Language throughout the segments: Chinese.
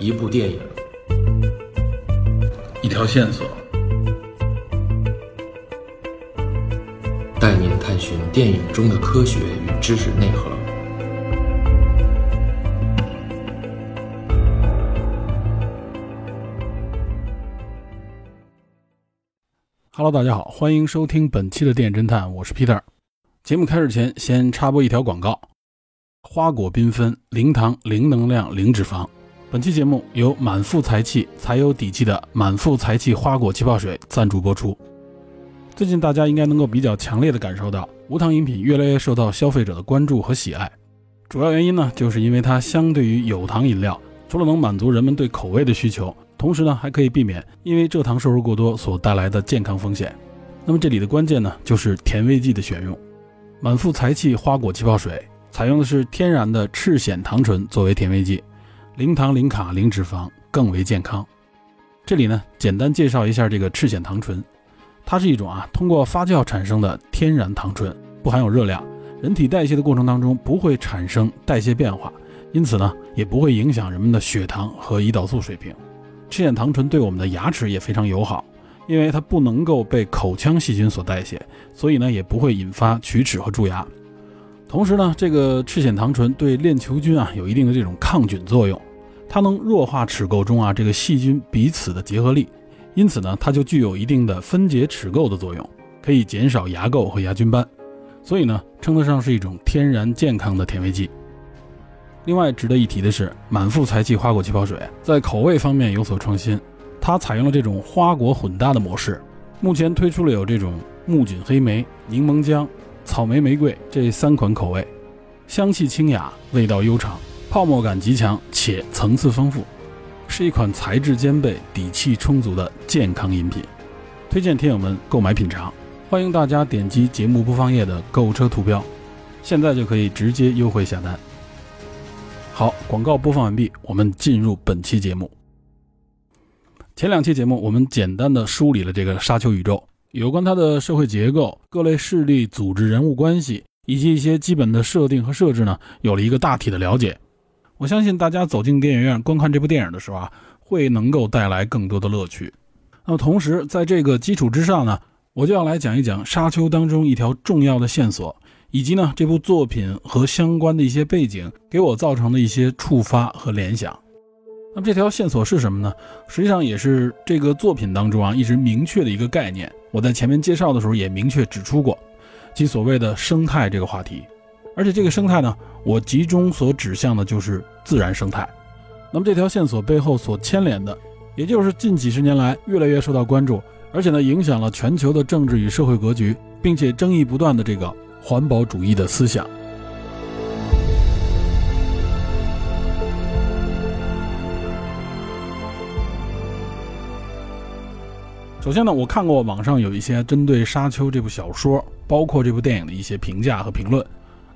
一部电影，一条线索，带您探寻电影中的科学与知识内核。Hello，大家好，欢迎收听本期的电影侦探，我是 Peter。节目开始前，先插播一条广告：花果缤纷，零糖、零能量、零脂肪。本期节目由满腹才气、才有底气的满腹才气花果气泡水赞助播出。最近大家应该能够比较强烈的感受到，无糖饮品越来越受到消费者的关注和喜爱。主要原因呢，就是因为它相对于有糖饮料，除了能满足人们对口味的需求。同时呢，还可以避免因为蔗糖摄入过多所带来的健康风险。那么这里的关键呢，就是甜味剂的选用。满腹才气花果气泡水采用的是天然的赤藓糖醇作为甜味剂，零糖、零卡、零脂肪，更为健康。这里呢，简单介绍一下这个赤藓糖醇，它是一种啊通过发酵产生的天然糖醇，不含有热量，人体代谢的过程当中不会产生代谢变化，因此呢，也不会影响人们的血糖和胰岛素水平。赤藓糖醇对我们的牙齿也非常友好，因为它不能够被口腔细菌所代谢，所以呢也不会引发龋齿和蛀牙。同时呢，这个赤藓糖醇对链球菌啊有一定的这种抗菌作用，它能弱化齿垢中啊这个细菌彼此的结合力，因此呢它就具有一定的分解齿垢的作用，可以减少牙垢和牙菌斑，所以呢称得上是一种天然健康的甜味剂。另外值得一提的是，满腹才气花果气泡水在口味方面有所创新，它采用了这种花果混搭的模式，目前推出了有这种木槿黑莓、柠檬姜、草莓玫瑰这三款口味，香气清雅，味道悠长，泡沫感极强且层次丰富，是一款材质兼备、底气充足的健康饮品，推荐听友们购买品尝。欢迎大家点击节目播放页的购物车图标，现在就可以直接优惠下单。好，广告播放完毕，我们进入本期节目。前两期节目我们简单的梳理了这个沙丘宇宙，有关它的社会结构、各类势力、组织、人物关系，以及一些基本的设定和设置呢，有了一个大体的了解。我相信大家走进电影院观看这部电影的时候啊，会能够带来更多的乐趣。那么同时，在这个基础之上呢，我就要来讲一讲沙丘当中一条重要的线索。以及呢，这部作品和相关的一些背景给我造成的一些触发和联想。那么这条线索是什么呢？实际上也是这个作品当中啊一直明确的一个概念。我在前面介绍的时候也明确指出过，即所谓的生态这个话题。而且这个生态呢，我集中所指向的就是自然生态。那么这条线索背后所牵连的，也就是近几十年来越来越受到关注，而且呢影响了全球的政治与社会格局，并且争议不断的这个。环保主义的思想。首先呢，我看过网上有一些针对《沙丘》这部小说，包括这部电影的一些评价和评论。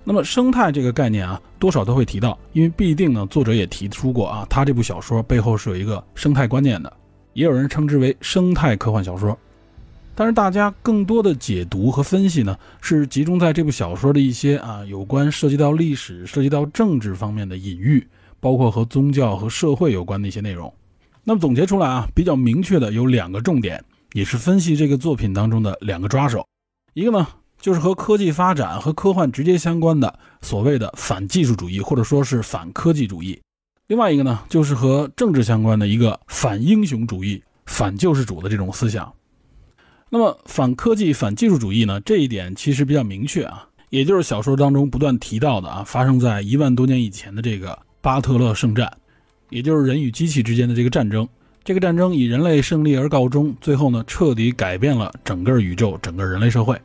那么生态这个概念啊，多少都会提到，因为必定呢，作者也提出过啊，他这部小说背后是有一个生态观念的，也有人称之为生态科幻小说。但是大家更多的解读和分析呢，是集中在这部小说的一些啊有关涉及到历史、涉及到政治方面的隐喻，包括和宗教和社会有关的一些内容。那么总结出来啊，比较明确的有两个重点，也是分析这个作品当中的两个抓手。一个呢，就是和科技发展和科幻直接相关的所谓的反技术主义，或者说是反科技主义；另外一个呢，就是和政治相关的一个反英雄主义、反救世主的这种思想。那么反科技、反技术主义呢？这一点其实比较明确啊，也就是小说当中不断提到的啊，发生在一万多年以前的这个巴特勒圣战，也就是人与机器之间的这个战争。这个战争以人类胜利而告终，最后呢，彻底改变了整个宇宙、整个人类社会。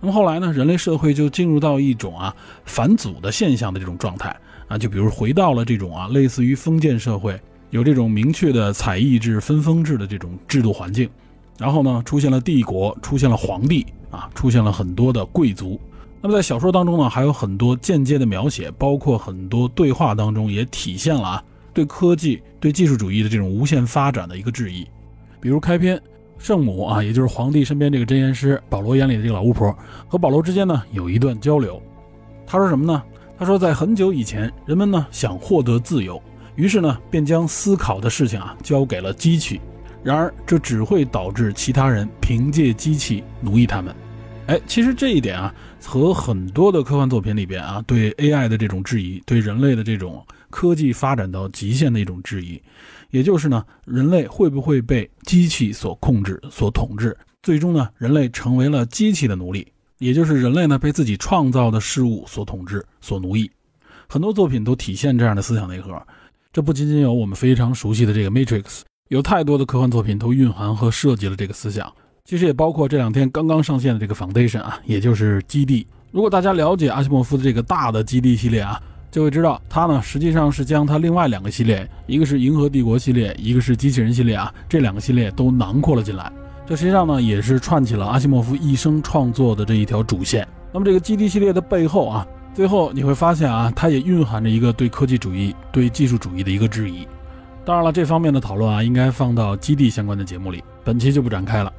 那么后来呢，人类社会就进入到一种啊反祖的现象的这种状态啊，就比如回到了这种啊类似于封建社会，有这种明确的采邑制、分封制的这种制度环境。然后呢，出现了帝国，出现了皇帝啊，出现了很多的贵族。那么在小说当中呢，还有很多间接的描写，包括很多对话当中也体现了啊对科技、对技术主义的这种无限发展的一个质疑。比如开篇，圣母啊，也就是皇帝身边这个真言师保罗眼里的这个老巫婆，和保罗之间呢有一段交流。他说什么呢？他说在很久以前，人们呢想获得自由。于是呢，便将思考的事情啊交给了机器。然而，这只会导致其他人凭借机器奴役他们。哎，其实这一点啊，和很多的科幻作品里边啊，对 AI 的这种质疑，对人类的这种科技发展到极限的一种质疑，也就是呢，人类会不会被机器所控制、所统治？最终呢，人类成为了机器的奴隶，也就是人类呢被自己创造的事物所统治、所奴役。很多作品都体现这样的思想内核。这不仅仅有我们非常熟悉的这个《Matrix》。有太多的科幻作品都蕴含和设计了这个思想，其实也包括这两天刚刚上线的这个《Foundation》啊，也就是《基地》。如果大家了解阿西莫夫的这个大的《基地》系列啊，就会知道它呢实际上是将它另外两个系列，一个是《银河帝国》系列，一个是《机器人》系列啊，这两个系列都囊括了进来。这实际上呢也是串起了阿西莫夫一生创作的这一条主线。那么这个《基地》系列的背后啊，最后你会发现啊，它也蕴含着一个对科技主义、对技术主义的一个质疑。当然了，这方面的讨论啊，应该放到基地相关的节目里，本期就不展开了。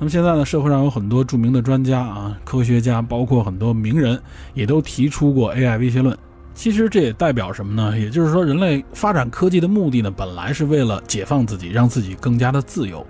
那么现在呢，社会上有很多著名的专家啊、科学家，包括很多名人，也都提出过 AI 威胁论。其实这也代表什么呢？也就是说，人类发展科技的目的呢，本来是为了解放自己，让自己更加的自由。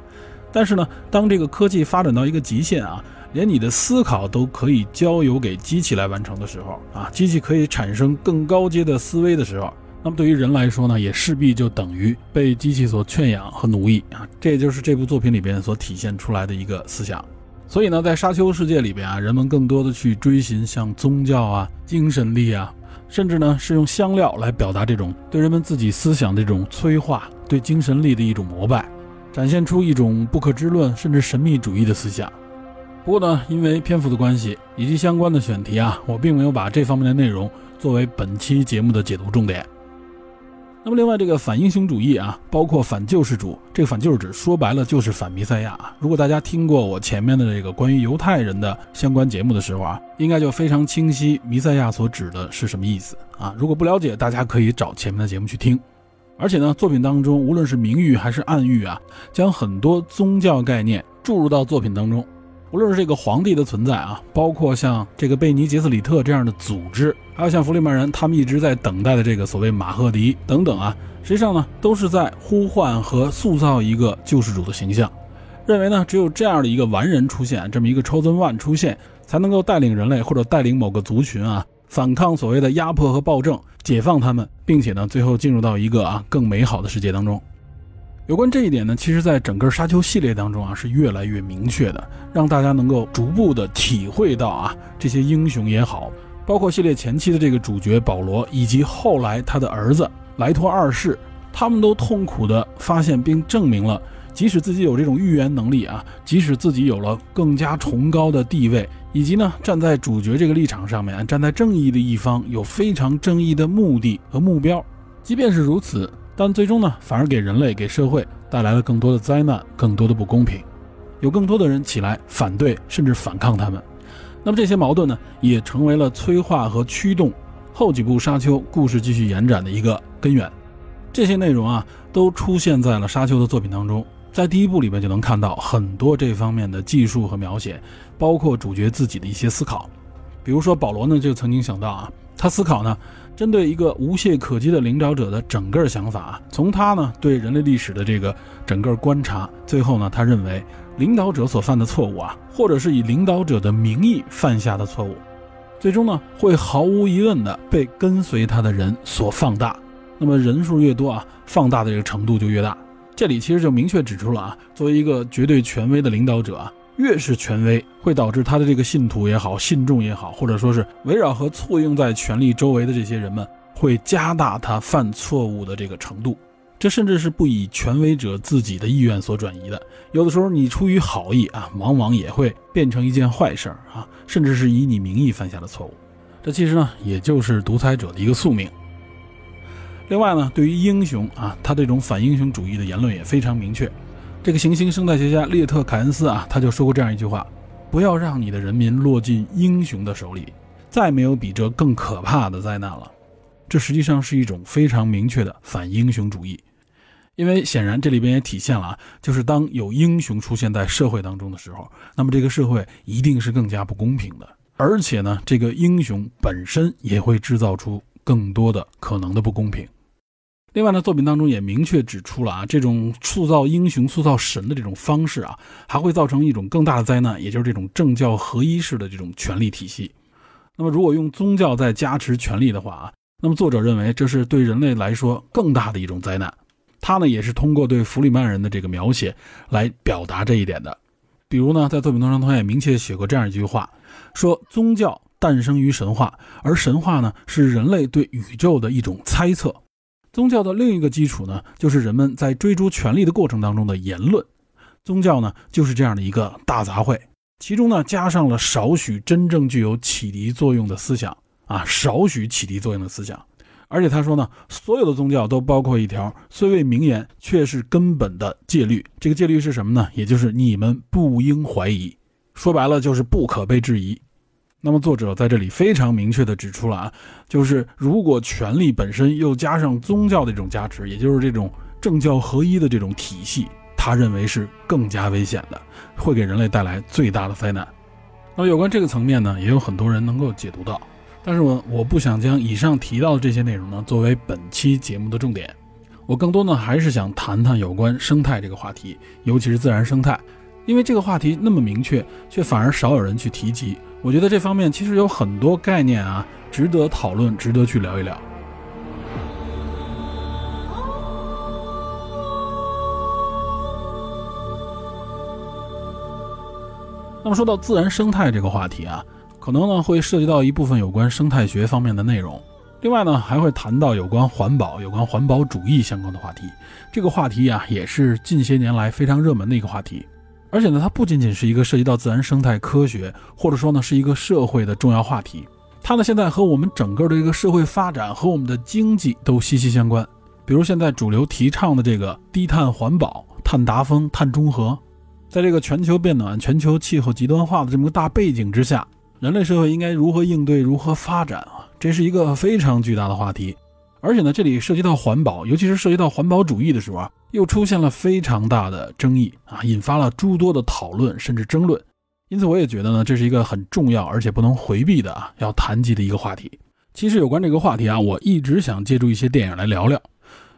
但是呢，当这个科技发展到一个极限啊，连你的思考都可以交由给机器来完成的时候啊，机器可以产生更高阶的思维的时候。那么对于人来说呢，也势必就等于被机器所圈养和奴役啊，这也就是这部作品里边所体现出来的一个思想。所以呢，在沙丘世界里边啊，人们更多的去追寻像宗教啊、精神力啊，甚至呢是用香料来表达这种对人们自己思想的这种催化，对精神力的一种膜拜，展现出一种不可知论甚至神秘主义的思想。不过呢，因为篇幅的关系以及相关的选题啊，我并没有把这方面的内容作为本期节目的解读重点。那么，另外这个反英雄主义啊，包括反救世主，这个反救世主说白了就是反弥赛亚啊。如果大家听过我前面的这个关于犹太人的相关节目的时候啊，应该就非常清晰弥赛亚所指的是什么意思啊。如果不了解，大家可以找前面的节目去听。而且呢，作品当中无论是明喻还是暗喻啊，将很多宗教概念注入到作品当中。无论是这个皇帝的存在啊，包括像这个贝尼杰斯里特这样的组织，还有像弗里曼人他们一直在等待的这个所谓马赫迪等等啊，实际上呢，都是在呼唤和塑造一个救世主的形象，认为呢，只有这样的一个完人出现，这么一个 chosen one 出现，才能够带领人类或者带领某个族群啊，反抗所谓的压迫和暴政，解放他们，并且呢，最后进入到一个啊更美好的世界当中。有关这一点呢，其实，在整个沙丘系列当中啊，是越来越明确的，让大家能够逐步的体会到啊，这些英雄也好，包括系列前期的这个主角保罗，以及后来他的儿子莱托二世，他们都痛苦的发现并证明了，即使自己有这种预言能力啊，即使自己有了更加崇高的地位，以及呢，站在主角这个立场上面，站在正义的一方，有非常正义的目的和目标，即便是如此。但最终呢，反而给人类、给社会带来了更多的灾难、更多的不公平，有更多的人起来反对甚至反抗他们。那么这些矛盾呢，也成为了催化和驱动后几部《沙丘》故事继续延展的一个根源。这些内容啊，都出现在了《沙丘》的作品当中。在第一部里面就能看到很多这方面的技术和描写，包括主角自己的一些思考。比如说保罗呢，就曾经想到啊，他思考呢。针对一个无懈可击的领导者的整个想法，从他呢对人类历史的这个整个观察，最后呢他认为领导者所犯的错误啊，或者是以领导者的名义犯下的错误，最终呢会毫无疑问的被跟随他的人所放大。那么人数越多啊，放大的这个程度就越大。这里其实就明确指出了啊，作为一个绝对权威的领导者啊。越是权威，会导致他的这个信徒也好，信众也好，或者说是围绕和簇拥在权力周围的这些人们，会加大他犯错误的这个程度。这甚至是不以权威者自己的意愿所转移的。有的时候，你出于好意啊，往往也会变成一件坏事啊，甚至是以你名义犯下的错误。这其实呢，也就是独裁者的一个宿命。另外呢，对于英雄啊，他这种反英雄主义的言论也非常明确。这个行星生态学家列特·凯恩斯啊，他就说过这样一句话：“不要让你的人民落进英雄的手里，再没有比这更可怕的灾难了。”这实际上是一种非常明确的反英雄主义，因为显然这里边也体现了啊，就是当有英雄出现在社会当中的时候，那么这个社会一定是更加不公平的，而且呢，这个英雄本身也会制造出更多的可能的不公平。另外呢，作品当中也明确指出了啊，这种塑造英雄、塑造神的这种方式啊，还会造成一种更大的灾难，也就是这种政教合一式的这种权力体系。那么，如果用宗教在加持权力的话啊，那么作者认为这是对人类来说更大的一种灾难。他呢，也是通过对弗里曼人的这个描写来表达这一点的。比如呢，在作品当中，他也明确写过这样一句话，说宗教诞生于神话，而神话呢，是人类对宇宙的一种猜测。宗教的另一个基础呢，就是人们在追逐权力的过程当中的言论。宗教呢，就是这样的一个大杂烩，其中呢，加上了少许真正具有启迪作用的思想啊，少许启迪作用的思想。而且他说呢，所有的宗教都包括一条虽未明言，却是根本的戒律。这个戒律是什么呢？也就是你们不应怀疑。说白了，就是不可被质疑。那么作者在这里非常明确地指出了啊，就是如果权力本身又加上宗教的这种加持，也就是这种政教合一的这种体系，他认为是更加危险的，会给人类带来最大的灾难。那么有关这个层面呢，也有很多人能够解读到，但是我我不想将以上提到的这些内容呢作为本期节目的重点，我更多呢还是想谈谈有关生态这个话题，尤其是自然生态，因为这个话题那么明确，却反而少有人去提及。我觉得这方面其实有很多概念啊，值得讨论，值得去聊一聊。那么说到自然生态这个话题啊，可能呢会涉及到一部分有关生态学方面的内容，另外呢还会谈到有关环保、有关环保主义相关的话题。这个话题呀，也是近些年来非常热门的一个话题。而且呢，它不仅仅是一个涉及到自然生态科学，或者说呢是一个社会的重要话题，它呢现在和我们整个的这个社会发展和我们的经济都息息相关。比如现在主流提倡的这个低碳环保、碳达峰、碳中和，在这个全球变暖、全球气候极端化的这么个大背景之下，人类社会应该如何应对、如何发展啊？这是一个非常巨大的话题。而且呢，这里涉及到环保，尤其是涉及到环保主义的时候啊，又出现了非常大的争议啊，引发了诸多的讨论甚至争论。因此，我也觉得呢，这是一个很重要而且不能回避的啊，要谈及的一个话题。其实有关这个话题啊，我一直想借助一些电影来聊聊。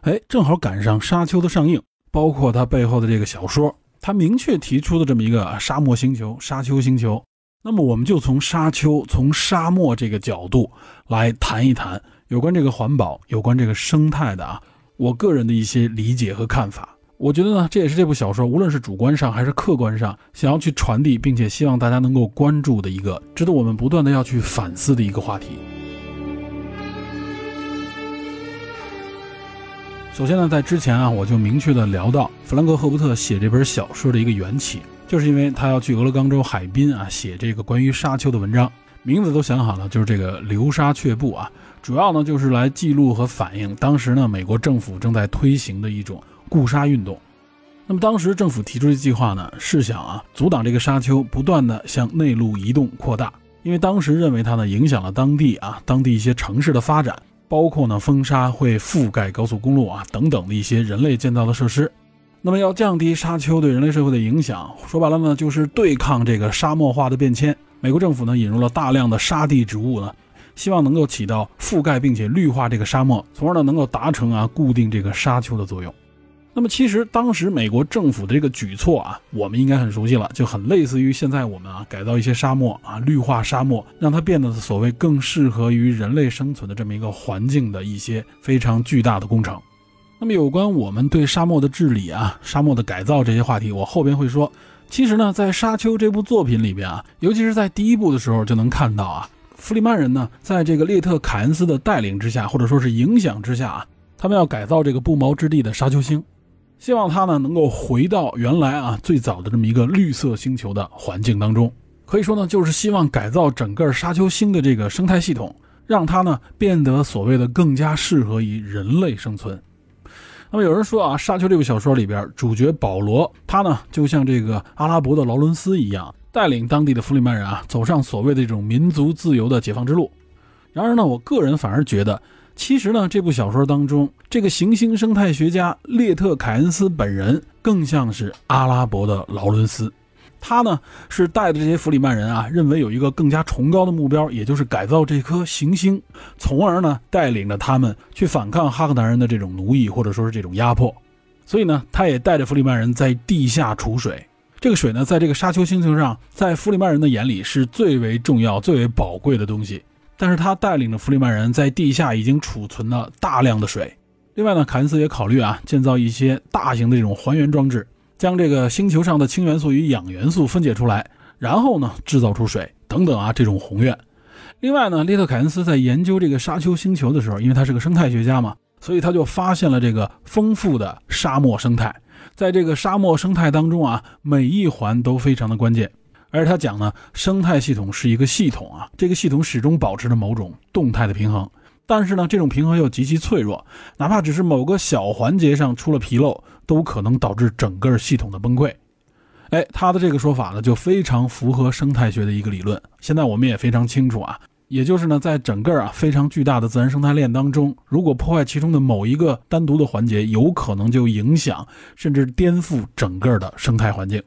哎，正好赶上《沙丘》的上映，包括它背后的这个小说，它明确提出的这么一个沙漠星球——沙丘星球。那么，我们就从沙丘、从沙漠这个角度来谈一谈。有关这个环保，有关这个生态的啊，我个人的一些理解和看法，我觉得呢，这也是这部小说无论是主观上还是客观上想要去传递，并且希望大家能够关注的一个值得我们不断的要去反思的一个话题。首先呢，在之前啊，我就明确的聊到弗兰克·赫伯特写这本小说的一个缘起，就是因为他要去俄勒冈州海滨啊写这个关于沙丘的文章，名字都想好了，就是这个流沙却步啊。主要呢就是来记录和反映当时呢美国政府正在推行的一种固沙运动。那么当时政府提出的计划呢是想啊阻挡这个沙丘不断的向内陆移动扩大，因为当时认为它呢影响了当地啊当地一些城市的发展，包括呢风沙会覆盖高速公路啊等等的一些人类建造的设施。那么要降低沙丘对人类社会的影响，说白了呢就是对抗这个沙漠化的变迁。美国政府呢引入了大量的沙地植物呢。希望能够起到覆盖并且绿化这个沙漠，从而呢能够达成啊固定这个沙丘的作用。那么其实当时美国政府的这个举措啊，我们应该很熟悉了，就很类似于现在我们啊改造一些沙漠啊绿化沙漠，让它变得所谓更适合于人类生存的这么一个环境的一些非常巨大的工程。那么有关我们对沙漠的治理啊、沙漠的改造这些话题，我后边会说。其实呢，在《沙丘》这部作品里边啊，尤其是在第一部的时候就能看到啊。弗里曼人呢，在这个列特凯恩斯的带领之下，或者说是影响之下啊，他们要改造这个不毛之地的沙丘星，希望它呢能够回到原来啊最早的这么一个绿色星球的环境当中。可以说呢，就是希望改造整个沙丘星的这个生态系统，让它呢变得所谓的更加适合于人类生存。那么有人说啊，《沙丘》这部小说里边，主角保罗他呢就像这个阿拉伯的劳伦斯一样。带领当地的弗里曼人啊，走上所谓的这种民族自由的解放之路。然而呢，我个人反而觉得，其实呢，这部小说当中，这个行星生态学家列特凯恩斯本人更像是阿拉伯的劳伦斯。他呢是带着这些弗里曼人啊，认为有一个更加崇高的目标，也就是改造这颗行星，从而呢带领着他们去反抗哈克南人的这种奴役或者说是这种压迫。所以呢，他也带着弗里曼人在地下储水。这个水呢，在这个沙丘星球上，在弗里曼人的眼里是最为重要、最为宝贵的东西。但是他带领着弗里曼人在地下已经储存了大量的水。另外呢，凯恩斯也考虑啊，建造一些大型的这种还原装置。将这个星球上的氢元素与氧元素分解出来，然后呢制造出水等等啊这种宏愿。另外呢，列特凯恩斯在研究这个沙丘星球的时候，因为他是个生态学家嘛，所以他就发现了这个丰富的沙漠生态。在这个沙漠生态当中啊，每一环都非常的关键。而他讲呢，生态系统是一个系统啊，这个系统始终保持着某种动态的平衡。但是呢，这种平衡又极其脆弱，哪怕只是某个小环节上出了纰漏，都可能导致整个系统的崩溃。哎，他的这个说法呢，就非常符合生态学的一个理论。现在我们也非常清楚啊，也就是呢，在整个啊非常巨大的自然生态链当中，如果破坏其中的某一个单独的环节，有可能就影响甚至颠覆整个的生态环境。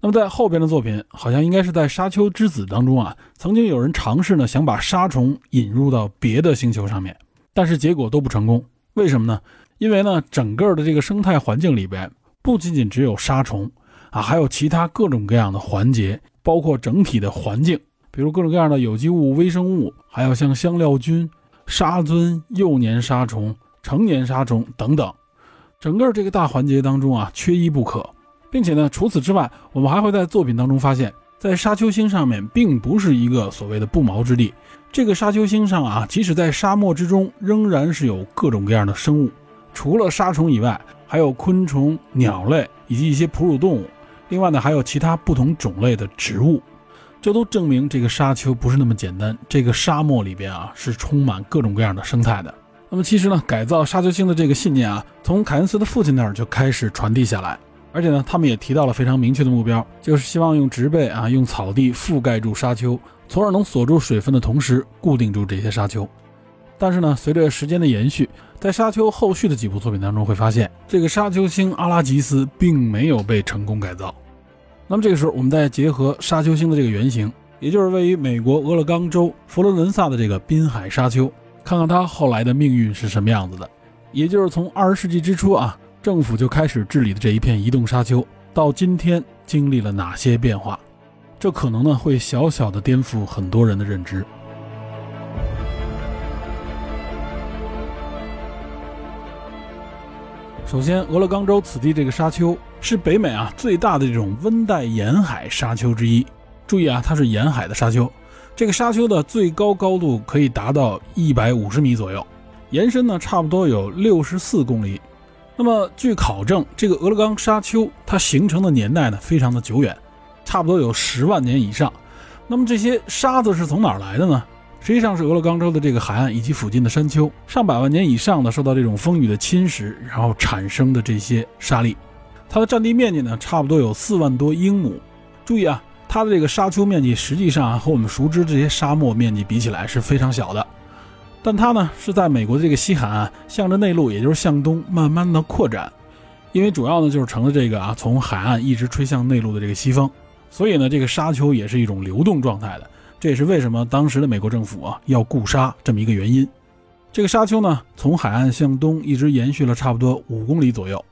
那么在后边的作品，好像应该是在《沙丘之子》当中啊，曾经有人尝试呢，想把沙虫引入到别的星球上面，但是结果都不成功。为什么呢？因为呢，整个的这个生态环境里边，不仅仅只有沙虫啊，还有其他各种各样的环节，包括整体的环境，比如各种各样的有机物、微生物，还有像香料菌、沙尊、幼年沙虫、成年沙虫等等，整个这个大环节当中啊，缺一不可。并且呢，除此之外，我们还会在作品当中发现，在沙丘星上面并不是一个所谓的不毛之地。这个沙丘星上啊，即使在沙漠之中，仍然是有各种各样的生物。除了沙虫以外，还有昆虫、鸟类以及一些哺乳动物。另外呢，还有其他不同种类的植物。这都证明这个沙丘不是那么简单。这个沙漠里边啊，是充满各种各样的生态的。那么其实呢，改造沙丘星的这个信念啊，从凯恩斯的父亲那儿就开始传递下来。而且呢，他们也提到了非常明确的目标，就是希望用植被啊，用草地覆盖住沙丘，从而能锁住水分的同时固定住这些沙丘。但是呢，随着时间的延续，在沙丘后续的几部作品当中会发现，这个沙丘星阿拉吉斯并没有被成功改造。那么这个时候，我们再结合沙丘星的这个原型，也就是位于美国俄勒冈州佛罗伦萨的这个滨海沙丘，看看它后来的命运是什么样子的。也就是从二十世纪之初啊。政府就开始治理的这一片移动沙丘，到今天经历了哪些变化？这可能呢会小小的颠覆很多人的认知。首先，俄勒冈州此地这个沙丘是北美啊最大的这种温带沿海沙丘之一。注意啊，它是沿海的沙丘。这个沙丘的最高高度可以达到一百五十米左右，延伸呢差不多有六十四公里。那么，据考证，这个俄勒冈沙丘它形成的年代呢，非常的久远，差不多有十万年以上。那么这些沙子是从哪儿来的呢？实际上是俄勒冈州的这个海岸以及附近的山丘，上百万年以上的受到这种风雨的侵蚀，然后产生的这些沙粒。它的占地面积呢，差不多有四万多英亩。注意啊，它的这个沙丘面积实际上和我们熟知这些沙漠面积比起来是非常小的。但它呢是在美国的这个西海岸，向着内陆，也就是向东慢慢的扩展，因为主要呢就是乘着这个啊从海岸一直吹向内陆的这个西风，所以呢这个沙丘也是一种流动状态的，这也是为什么当时的美国政府啊要固沙这么一个原因。这个沙丘呢从海岸向东一直延续了差不多五公里左右，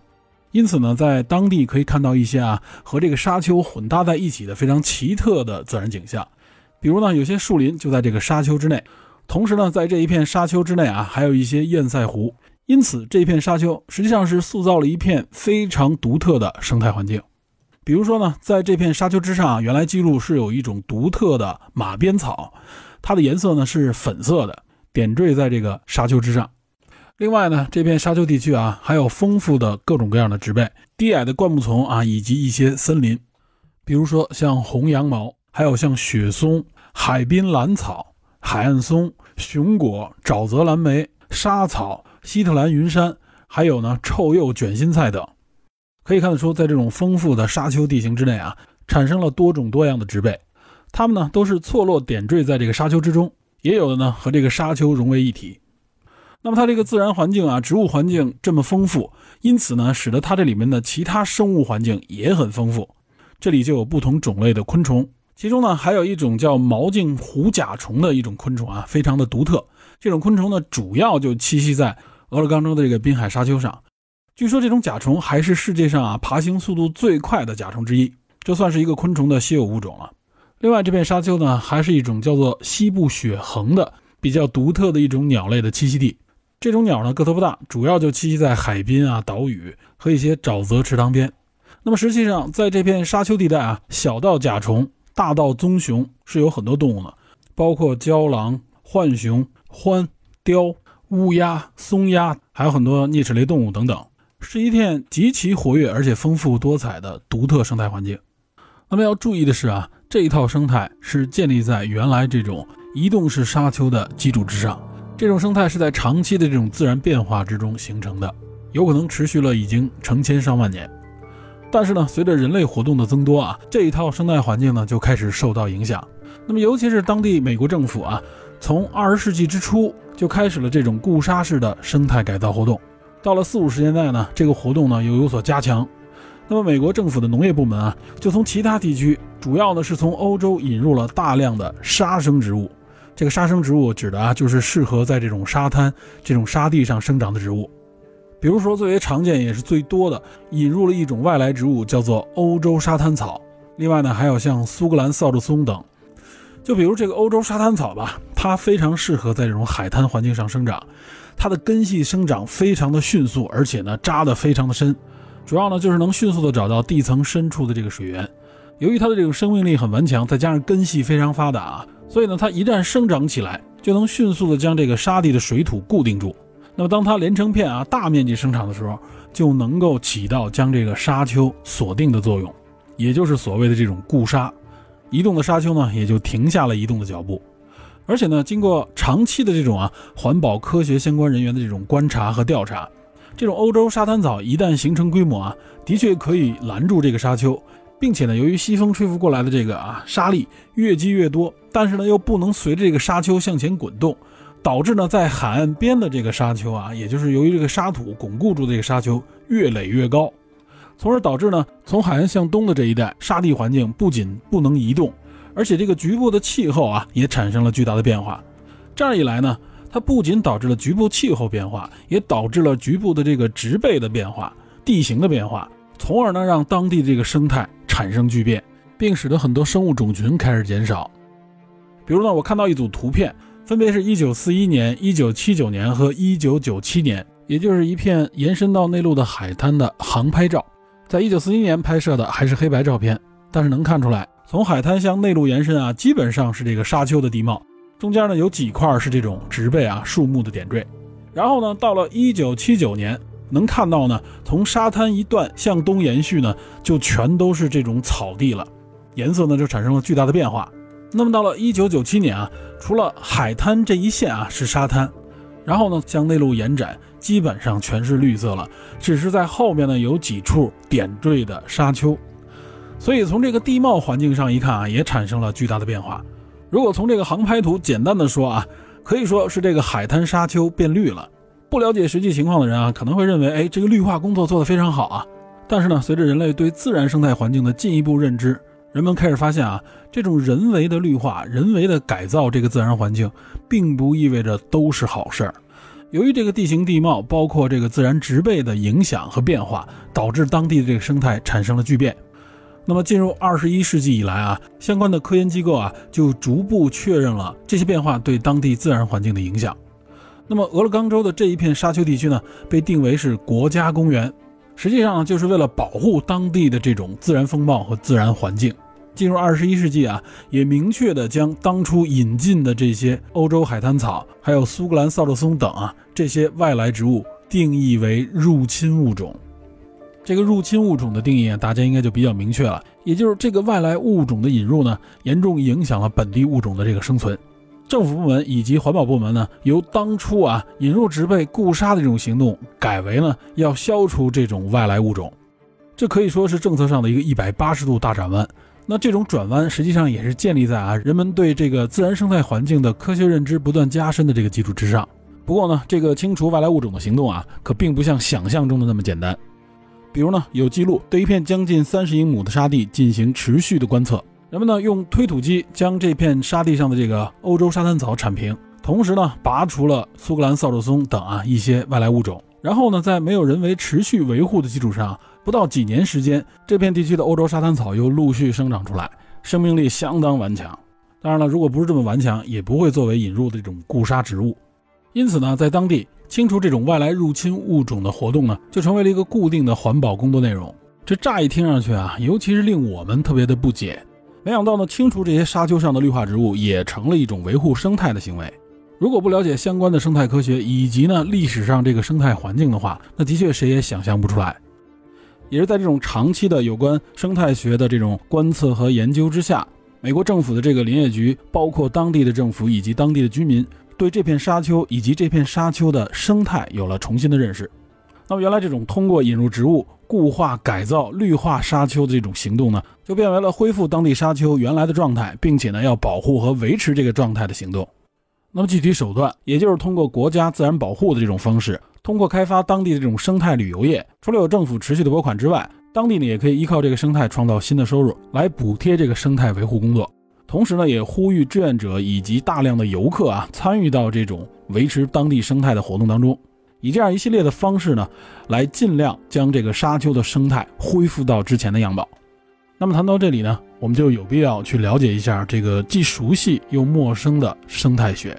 因此呢在当地可以看到一些啊和这个沙丘混搭在一起的非常奇特的自然景象，比如呢有些树林就在这个沙丘之内。同时呢，在这一片沙丘之内啊，还有一些堰塞湖，因此这片沙丘实际上是塑造了一片非常独特的生态环境。比如说呢，在这片沙丘之上，原来记录是有一种独特的马鞭草，它的颜色呢是粉色的，点缀在这个沙丘之上。另外呢，这片沙丘地区啊，还有丰富的各种各样的植被、低矮的灌木丛啊，以及一些森林，比如说像红羊毛，还有像雪松、海滨蓝草。海岸松、熊果、沼泽蓝莓、沙草、希特兰云杉，还有呢臭鼬卷心菜等，可以看得出，在这种丰富的沙丘地形之内啊，产生了多种多样的植被，它们呢都是错落点缀在这个沙丘之中，也有的呢和这个沙丘融为一体。那么它这个自然环境啊，植物环境这么丰富，因此呢，使得它这里面的其他生物环境也很丰富。这里就有不同种类的昆虫，其中呢还有一种叫毛茎虎甲虫的一种昆虫啊，非常的独特。这种昆虫呢，主要就栖息在俄勒冈州的这个滨海沙丘上。据说这种甲虫还是世界上啊爬行速度最快的甲虫之一，这算是一个昆虫的稀有物种了。另外，这片沙丘呢，还是一种叫做西部雪衡的比较独特的一种鸟类的栖息地。这种鸟呢个头不大，主要就栖息在海滨啊、岛屿和一些沼泽池塘边。那么实际上，在这片沙丘地带啊，小到甲虫，大到棕熊，是有很多动物的，包括郊狼、浣熊、獾、雕、乌鸦、松鸦，还有很多啮齿类动物等等，是一片极其活跃而且丰富多彩的独特生态环境。那么要注意的是啊，这一套生态是建立在原来这种移动式沙丘的基础之上。这种生态是在长期的这种自然变化之中形成的，有可能持续了已经成千上万年。但是呢，随着人类活动的增多啊，这一套生态环境呢就开始受到影响。那么，尤其是当地美国政府啊，从二十世纪之初就开始了这种固沙式的生态改造活动。到了四五十年代呢，这个活动呢又有所加强。那么，美国政府的农业部门啊，就从其他地区，主要呢是从欧洲引入了大量的沙生植物。这个沙生植物指的啊，就是适合在这种沙滩、这种沙地上生长的植物。比如说，最为常见也是最多的，引入了一种外来植物，叫做欧洲沙滩草。另外呢，还有像苏格兰扫帚松等。就比如这个欧洲沙滩草吧，它非常适合在这种海滩环境上生长，它的根系生长非常的迅速，而且呢扎得非常的深，主要呢就是能迅速的找到地层深处的这个水源。由于它的这个生命力很顽强，再加上根系非常发达啊。所以呢，它一旦生长起来，就能迅速的将这个沙地的水土固定住。那么，当它连成片啊，大面积生长的时候，就能够起到将这个沙丘锁定的作用，也就是所谓的这种固沙。移动的沙丘呢，也就停下了移动的脚步。而且呢，经过长期的这种啊环保科学相关人员的这种观察和调查，这种欧洲沙滩草一旦形成规模啊，的确可以拦住这个沙丘。并且呢，由于西风吹拂过来的这个啊沙粒越积越多，但是呢又不能随着这个沙丘向前滚动，导致呢在海岸边的这个沙丘啊，也就是由于这个沙土巩固住的这个沙丘越垒越高，从而导致呢从海岸向东的这一带沙地环境不仅不能移动，而且这个局部的气候啊也产生了巨大的变化。这样一来呢，它不仅导致了局部气候变化，也导致了局部的这个植被的变化、地形的变化，从而呢让当地这个生态。产生巨变，并使得很多生物种群开始减少。比如呢，我看到一组图片，分别是一九四一年、一九七九年和一九九七年，也就是一片延伸到内陆的海滩的航拍照。在一九四一年拍摄的还是黑白照片，但是能看出来，从海滩向内陆延伸啊，基本上是这个沙丘的地貌，中间呢有几块是这种植被啊、树木的点缀。然后呢，到了一九七九年。能看到呢，从沙滩一段向东延续呢，就全都是这种草地了，颜色呢就产生了巨大的变化。那么到了一九九七年啊，除了海滩这一线啊是沙滩，然后呢向内陆延展，基本上全是绿色了，只是在后面呢有几处点缀的沙丘。所以从这个地貌环境上一看啊，也产生了巨大的变化。如果从这个航拍图简单的说啊，可以说是这个海滩沙丘变绿了。不了解实际情况的人啊，可能会认为，哎，这个绿化工作做得非常好啊。但是呢，随着人类对自然生态环境的进一步认知，人们开始发现啊，这种人为的绿化、人为的改造这个自然环境，并不意味着都是好事儿。由于这个地形地貌，包括这个自然植被的影响和变化，导致当地的这个生态产生了巨变。那么进入二十一世纪以来啊，相关的科研机构啊，就逐步确认了这些变化对当地自然环境的影响。那么，俄勒冈州的这一片沙丘地区呢，被定为是国家公园，实际上就是为了保护当地的这种自然风貌和自然环境。进入二十一世纪啊，也明确的将当初引进的这些欧洲海滩草，还有苏格兰扫帚松等啊这些外来植物定义为入侵物种。这个入侵物种的定义啊，大家应该就比较明确了，也就是这个外来物种的引入呢，严重影响了本地物种的这个生存。政府部门以及环保部门呢，由当初啊引入植被固沙的这种行动，改为呢要消除这种外来物种，这可以说是政策上的一个一百八十度大转弯。那这种转弯实际上也是建立在啊人们对这个自然生态环境的科学认知不断加深的这个基础之上。不过呢，这个清除外来物种的行动啊，可并不像想象中的那么简单。比如呢，有记录对一片将近三十英亩的沙地进行持续的观测，人们呢用推土机将这片沙地上的这个欧洲沙滩草铲平，同时呢拔除了苏格兰扫帚松等啊一些外来物种，然后呢在没有人为持续维护的基础上，不到几年时间，这片地区的欧洲沙滩草又陆续生长出来，生命力相当顽强。当然了，如果不是这么顽强，也不会作为引入的这种固沙植物。因此呢，在当地。清除这种外来入侵物种的活动呢，就成为了一个固定的环保工作内容。这乍一听上去啊，尤其是令我们特别的不解。没想到呢，清除这些沙丘上的绿化植物也成了一种维护生态的行为。如果不了解相关的生态科学以及呢历史上这个生态环境的话，那的确谁也想象不出来。也是在这种长期的有关生态学的这种观测和研究之下，美国政府的这个林业局，包括当地的政府以及当地的居民。对这片沙丘以及这片沙丘的生态有了重新的认识。那么，原来这种通过引入植物固化、改造、绿化沙丘的这种行动呢，就变为了恢复当地沙丘原来的状态，并且呢，要保护和维持这个状态的行动。那么，具体手段也就是通过国家自然保护的这种方式，通过开发当地的这种生态旅游业。除了有政府持续的拨款之外，当地呢也可以依靠这个生态创造新的收入，来补贴这个生态维护工作。同时呢，也呼吁志愿者以及大量的游客啊，参与到这种维持当地生态的活动当中，以这样一系列的方式呢，来尽量将这个沙丘的生态恢复到之前的样貌。那么谈到这里呢，我们就有必要去了解一下这个既熟悉又陌生的生态学。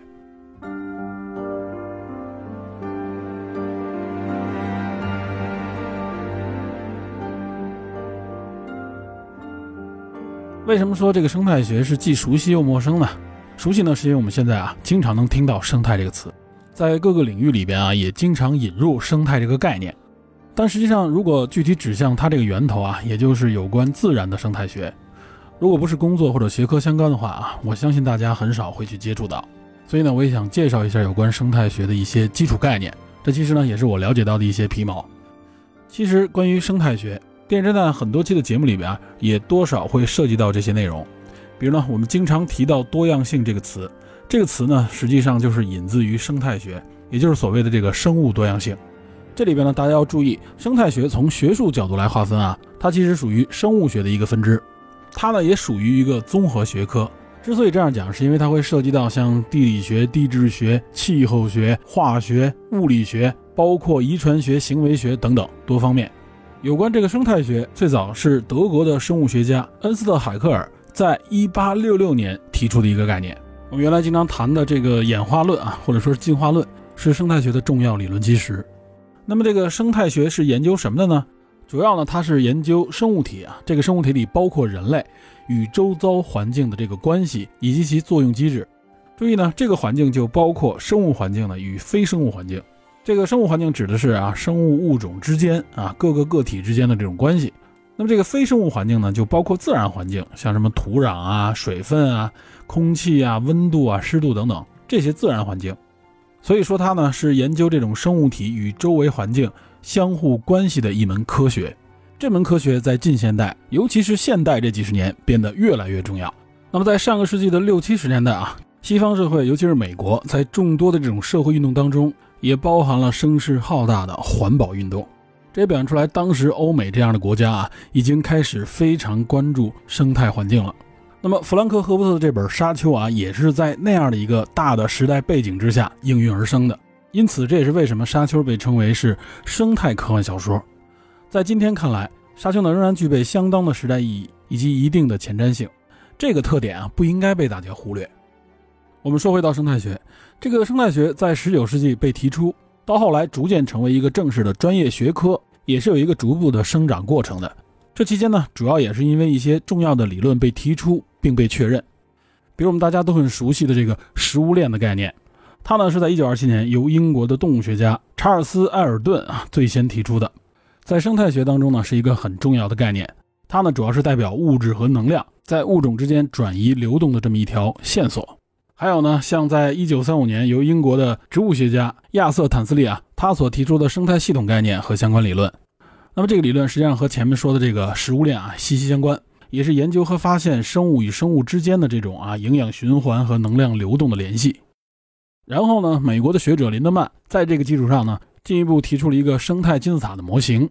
为什么说这个生态学是既熟悉又陌生呢？熟悉呢，是因为我们现在啊，经常能听到“生态”这个词，在各个领域里边啊，也经常引入“生态”这个概念。但实际上，如果具体指向它这个源头啊，也就是有关自然的生态学，如果不是工作或者学科相关的话啊，我相信大家很少会去接触到。所以呢，我也想介绍一下有关生态学的一些基础概念。这其实呢，也是我了解到的一些皮毛。其实关于生态学。电侦探很多期的节目里边啊，也多少会涉及到这些内容。比如呢，我们经常提到多样性这个词，这个词呢，实际上就是引自于生态学，也就是所谓的这个生物多样性。这里边呢，大家要注意，生态学从学术角度来划分啊，它其实属于生物学的一个分支，它呢也属于一个综合学科。之所以这样讲，是因为它会涉及到像地理学、地质学、气候学、化学、物理学，包括遗传学、行为学等等多方面。有关这个生态学，最早是德国的生物学家恩斯特海克尔在1866年提出的一个概念。我们原来经常谈的这个演化论啊，或者说是进化论，是生态学的重要理论基石。那么这个生态学是研究什么的呢？主要呢，它是研究生物体啊，这个生物体里包括人类与周遭环境的这个关系以及其作用机制。注意呢，这个环境就包括生物环境呢与非生物环境。这个生物环境指的是啊，生物物种之间啊，各个个体之间的这种关系。那么这个非生物环境呢，就包括自然环境，像什么土壤啊、水分啊、空气啊、温度啊、湿度等等这些自然环境。所以说它呢是研究这种生物体与周围环境相互关系的一门科学。这门科学在近现代，尤其是现代这几十年变得越来越重要。那么在上个世纪的六七十年代啊，西方社会，尤其是美国，在众多的这种社会运动当中。也包含了声势浩大的环保运动，这也表现出来，当时欧美这样的国家啊，已经开始非常关注生态环境了。那么，弗兰克·赫伯特的这本《沙丘》啊，也是在那样的一个大的时代背景之下应运而生的。因此，这也是为什么《沙丘》被称为是生态科幻小说。在今天看来，《沙丘》呢仍然具备相当的时代意义以及一定的前瞻性，这个特点啊不应该被大家忽略。我们说回到生态学，这个生态学在十九世纪被提出，到后来逐渐成为一个正式的专业学科，也是有一个逐步的生长过程的。这期间呢，主要也是因为一些重要的理论被提出并被确认，比如我们大家都很熟悉的这个食物链的概念，它呢是在一九二七年由英国的动物学家查尔斯·埃尔顿啊最先提出的，在生态学当中呢是一个很重要的概念，它呢主要是代表物质和能量在物种之间转移流动的这么一条线索。还有呢，像在一九三五年由英国的植物学家亚瑟坦斯利啊，他所提出的生态系统概念和相关理论。那么这个理论实际上和前面说的这个食物链啊息息相关，也是研究和发现生物与生物之间的这种啊营养循环和能量流动的联系。然后呢，美国的学者林德曼在这个基础上呢，进一步提出了一个生态金字塔的模型。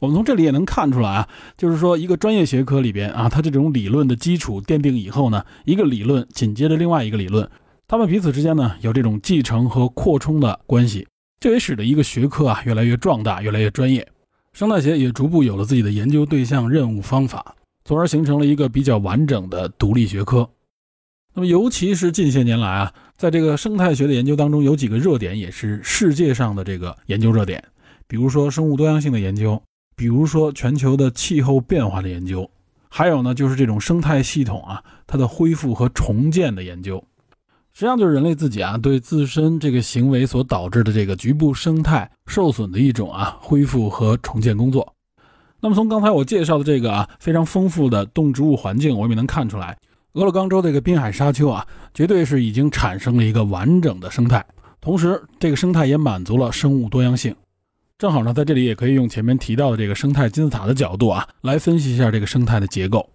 我们从这里也能看出来啊，就是说一个专业学科里边啊，它这种理论的基础奠定以后呢，一个理论紧接着另外一个理论，它们彼此之间呢有这种继承和扩充的关系，这也使得一个学科啊越来越壮大，越来越专业。生态学也逐步有了自己的研究对象、任务、方法，从而形成了一个比较完整的独立学科。那么，尤其是近些年来啊，在这个生态学的研究当中，有几个热点也是世界上的这个研究热点，比如说生物多样性的研究。比如说全球的气候变化的研究，还有呢就是这种生态系统啊它的恢复和重建的研究，实际上就是人类自己啊对自身这个行为所导致的这个局部生态受损的一种啊恢复和重建工作。那么从刚才我介绍的这个啊非常丰富的动植物环境，我们也能看出来，俄勒冈州这个滨海沙丘啊绝对是已经产生了一个完整的生态，同时这个生态也满足了生物多样性。正好呢，在这里也可以用前面提到的这个生态金字塔的角度啊，来分析一下这个生态的结构。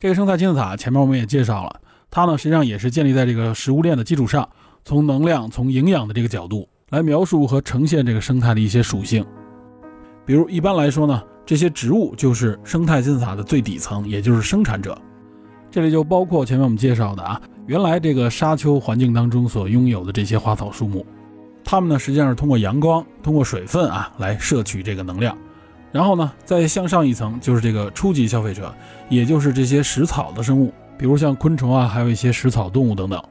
这个生态金字塔前面我们也介绍了，它呢实际上也是建立在这个食物链的基础上，从能量、从营养的这个角度来描述和呈现这个生态的一些属性。比如一般来说呢，这些植物就是生态金字塔的最底层，也就是生产者。这里就包括前面我们介绍的啊，原来这个沙丘环境当中所拥有的这些花草树木。它们呢，实际上是通过阳光、通过水分啊来摄取这个能量，然后呢，再向上一层就是这个初级消费者，也就是这些食草的生物，比如像昆虫啊，还有一些食草动物等等。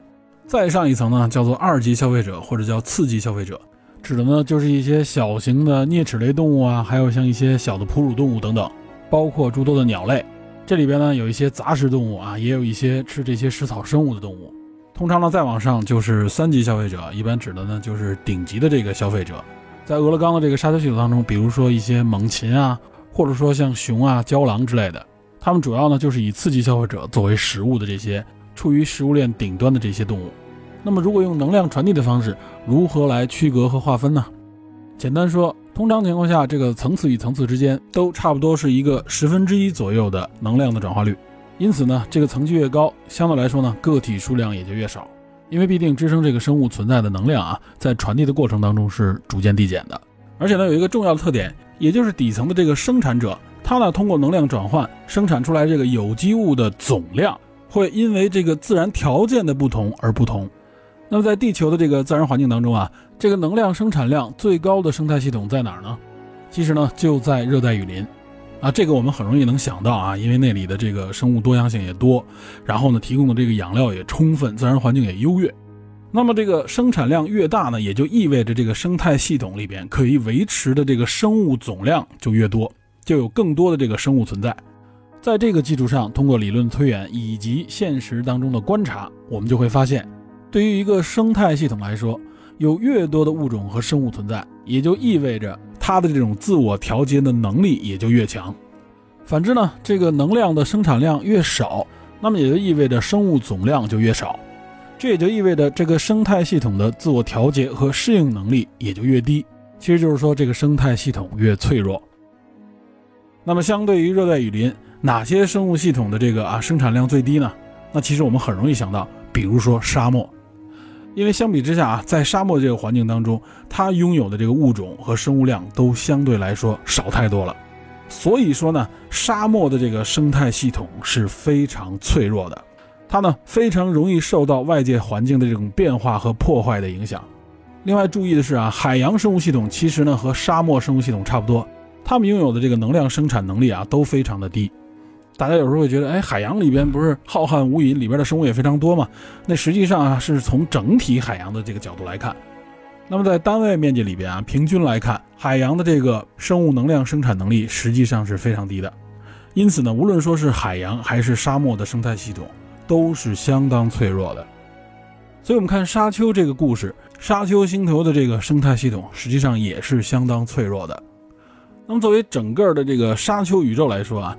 再上一层呢，叫做二级消费者或者叫次级消费者，指的呢就是一些小型的啮齿类动物啊，还有像一些小的哺乳动物等等，包括诸多的鸟类。这里边呢有一些杂食动物啊，也有一些吃这些食草生物的动物。通常呢，再往上就是三级消费者，一般指的呢就是顶级的这个消费者。在俄勒冈的这个沙丘系统当中，比如说一些猛禽啊，或者说像熊啊、郊狼之类的，它们主要呢就是以次级消费者作为食物的这些处于食物链顶端的这些动物。那么，如果用能量传递的方式，如何来区隔和划分呢？简单说，通常情况下，这个层次与层次之间都差不多是一个十分之一左右的能量的转化率。因此呢，这个层级越高，相对来说呢，个体数量也就越少，因为必定支撑这个生物存在的能量啊，在传递的过程当中是逐渐递减的。而且呢，有一个重要的特点，也就是底层的这个生产者，他呢通过能量转换生产出来这个有机物的总量，会因为这个自然条件的不同而不同。那么在地球的这个自然环境当中啊，这个能量生产量最高的生态系统在哪儿呢？其实呢，就在热带雨林。啊，这个我们很容易能想到啊，因为那里的这个生物多样性也多，然后呢，提供的这个养料也充分，自然环境也优越。那么这个生产量越大呢，也就意味着这个生态系统里边可以维持的这个生物总量就越多，就有更多的这个生物存在。在这个基础上，通过理论推演以及现实当中的观察，我们就会发现，对于一个生态系统来说，有越多的物种和生物存在，也就意味着。它的这种自我调节的能力也就越强，反之呢，这个能量的生产量越少，那么也就意味着生物总量就越少，这也就意味着这个生态系统的自我调节和适应能力也就越低。其实就是说，这个生态系统越脆弱。那么，相对于热带雨林，哪些生物系统的这个啊生产量最低呢？那其实我们很容易想到，比如说沙漠。因为相比之下啊，在沙漠这个环境当中，它拥有的这个物种和生物量都相对来说少太多了。所以说呢，沙漠的这个生态系统是非常脆弱的，它呢非常容易受到外界环境的这种变化和破坏的影响。另外注意的是啊，海洋生物系统其实呢和沙漠生物系统差不多，它们拥有的这个能量生产能力啊都非常的低。大家有时候会觉得，哎，海洋里边不是浩瀚无垠，里边的生物也非常多嘛？那实际上啊，是从整体海洋的这个角度来看，那么在单位面积里边啊，平均来看，海洋的这个生物能量生产能力实际上是非常低的。因此呢，无论说是海洋还是沙漠的生态系统，都是相当脆弱的。所以，我们看沙丘这个故事，沙丘星球的这个生态系统实际上也是相当脆弱的。那么，作为整个的这个沙丘宇宙来说啊。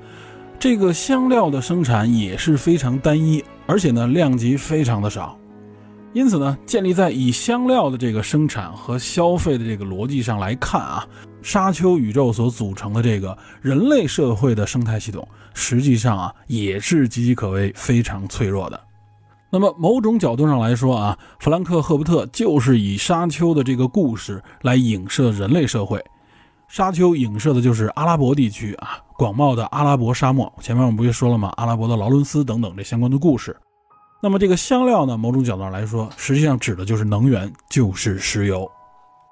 这个香料的生产也是非常单一，而且呢量级非常的少，因此呢，建立在以香料的这个生产和消费的这个逻辑上来看啊，沙丘宇宙所组成的这个人类社会的生态系统，实际上啊也是岌岌可危、非常脆弱的。那么某种角度上来说啊，弗兰克·赫伯特就是以沙丘的这个故事来影射人类社会。沙丘影射的就是阿拉伯地区啊，广袤的阿拉伯沙漠。前面我们不就说了吗？阿拉伯的劳伦斯等等这相关的故事。那么这个香料呢，某种角度上来说，实际上指的就是能源，就是石油。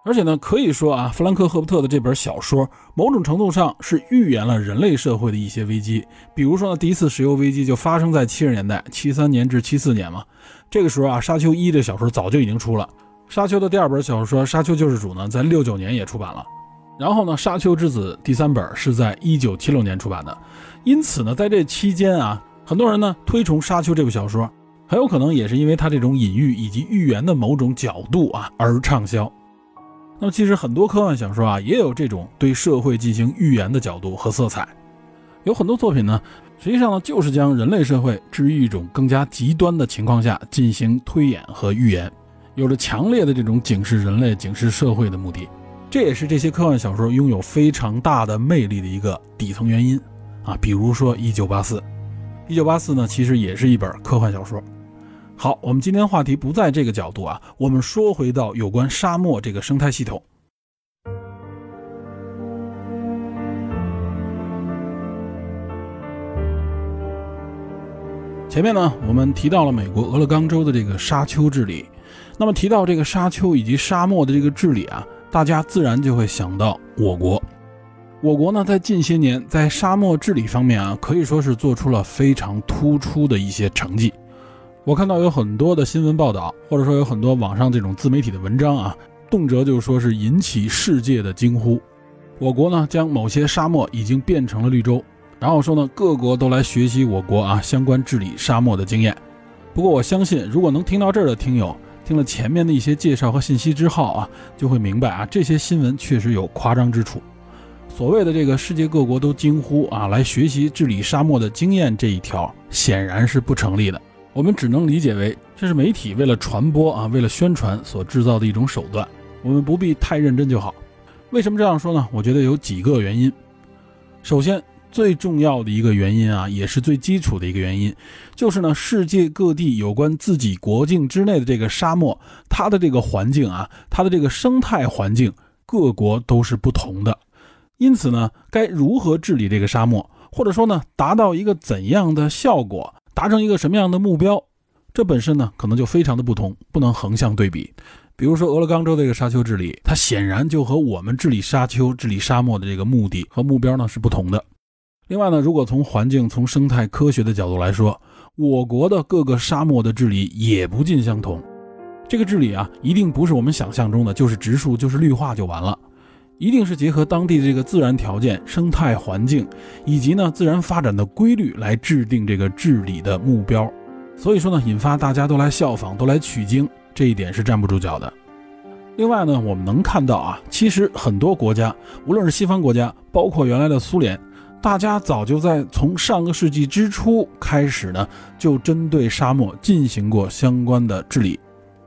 而且呢，可以说啊，弗兰克·赫伯特的这本小说，某种程度上是预言了人类社会的一些危机。比如说呢，第一次石油危机就发生在七十年代，七三年至七四年嘛。这个时候啊，《沙丘一》的小说早就已经出了，《沙丘》的第二本小说《沙丘救世主》呢，在六九年也出版了。然后呢，《沙丘之子》第三本是在一九七六年出版的。因此呢，在这期间啊，很多人呢推崇《沙丘》这部小说，很有可能也是因为它这种隐喻以及预言的某种角度啊而畅销。那么其实很多科幻小说啊，也有这种对社会进行预言的角度和色彩。有很多作品呢，实际上呢就是将人类社会置于一种更加极端的情况下进行推演和预言，有着强烈的这种警示人类、警示社会的目的。这也是这些科幻小说拥有非常大的魅力的一个底层原因啊。比如说《一九八四》，《一九八四》呢其实也是一本科幻小说。好，我们今天话题不在这个角度啊，我们说回到有关沙漠这个生态系统。前面呢，我们提到了美国俄勒冈州的这个沙丘治理，那么提到这个沙丘以及沙漠的这个治理啊，大家自然就会想到我国。我国呢，在近些年在沙漠治理方面啊，可以说是做出了非常突出的一些成绩。我看到有很多的新闻报道，或者说有很多网上这种自媒体的文章啊，动辄就说是引起世界的惊呼。我国呢，将某些沙漠已经变成了绿洲，然后说呢，各国都来学习我国啊相关治理沙漠的经验。不过我相信，如果能听到这儿的听友，听了前面的一些介绍和信息之后啊，就会明白啊，这些新闻确实有夸张之处。所谓的这个世界各国都惊呼啊，来学习治理沙漠的经验这一条，显然是不成立的。我们只能理解为这是媒体为了传播啊，为了宣传所制造的一种手段。我们不必太认真就好。为什么这样说呢？我觉得有几个原因。首先，最重要的一个原因啊，也是最基础的一个原因，就是呢，世界各地有关自己国境之内的这个沙漠，它的这个环境啊，它的这个生态环境，各国都是不同的。因此呢，该如何治理这个沙漠，或者说呢，达到一个怎样的效果？达成一个什么样的目标，这本身呢可能就非常的不同，不能横向对比。比如说俄勒冈州这个沙丘治理，它显然就和我们治理沙丘、治理沙漠的这个目的和目标呢是不同的。另外呢，如果从环境、从生态科学的角度来说，我国的各个沙漠的治理也不尽相同。这个治理啊，一定不是我们想象中的，就是植树、就是绿化就完了。一定是结合当地的这个自然条件、生态环境，以及呢自然发展的规律来制定这个治理的目标。所以说呢，引发大家都来效仿、都来取经，这一点是站不住脚的。另外呢，我们能看到啊，其实很多国家，无论是西方国家，包括原来的苏联，大家早就在从上个世纪之初开始呢，就针对沙漠进行过相关的治理。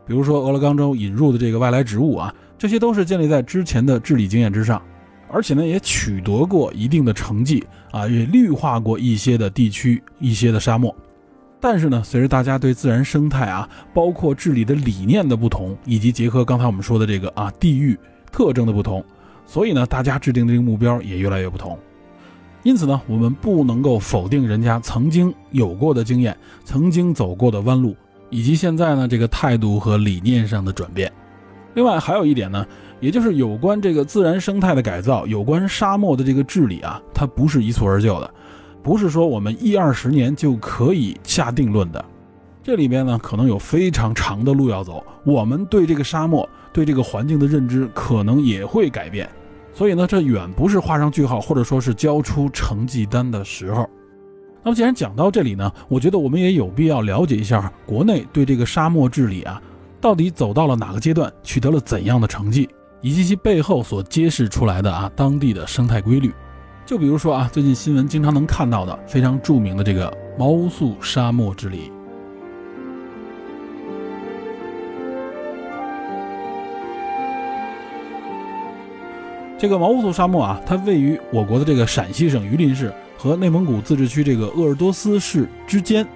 比如说俄勒冈州引入的这个外来植物啊。这些都是建立在之前的治理经验之上，而且呢，也取得过一定的成绩啊，也绿化过一些的地区、一些的沙漠。但是呢，随着大家对自然生态啊，包括治理的理念的不同，以及结合刚才我们说的这个啊地域特征的不同，所以呢，大家制定的这个目标也越来越不同。因此呢，我们不能够否定人家曾经有过的经验、曾经走过的弯路，以及现在呢这个态度和理念上的转变。另外还有一点呢，也就是有关这个自然生态的改造，有关沙漠的这个治理啊，它不是一蹴而就的，不是说我们一二十年就可以下定论的。这里边呢，可能有非常长的路要走。我们对这个沙漠、对这个环境的认知可能也会改变，所以呢，这远不是画上句号，或者说是交出成绩单的时候。那么既然讲到这里呢，我觉得我们也有必要了解一下国内对这个沙漠治理啊。到底走到了哪个阶段，取得了怎样的成绩，以及其背后所揭示出来的啊当地的生态规律？就比如说啊，最近新闻经常能看到的非常著名的这个毛乌素沙漠治理。这个毛乌素沙漠啊，它位于我国的这个陕西省榆林市和内蒙古自治区这个鄂尔多斯市之间，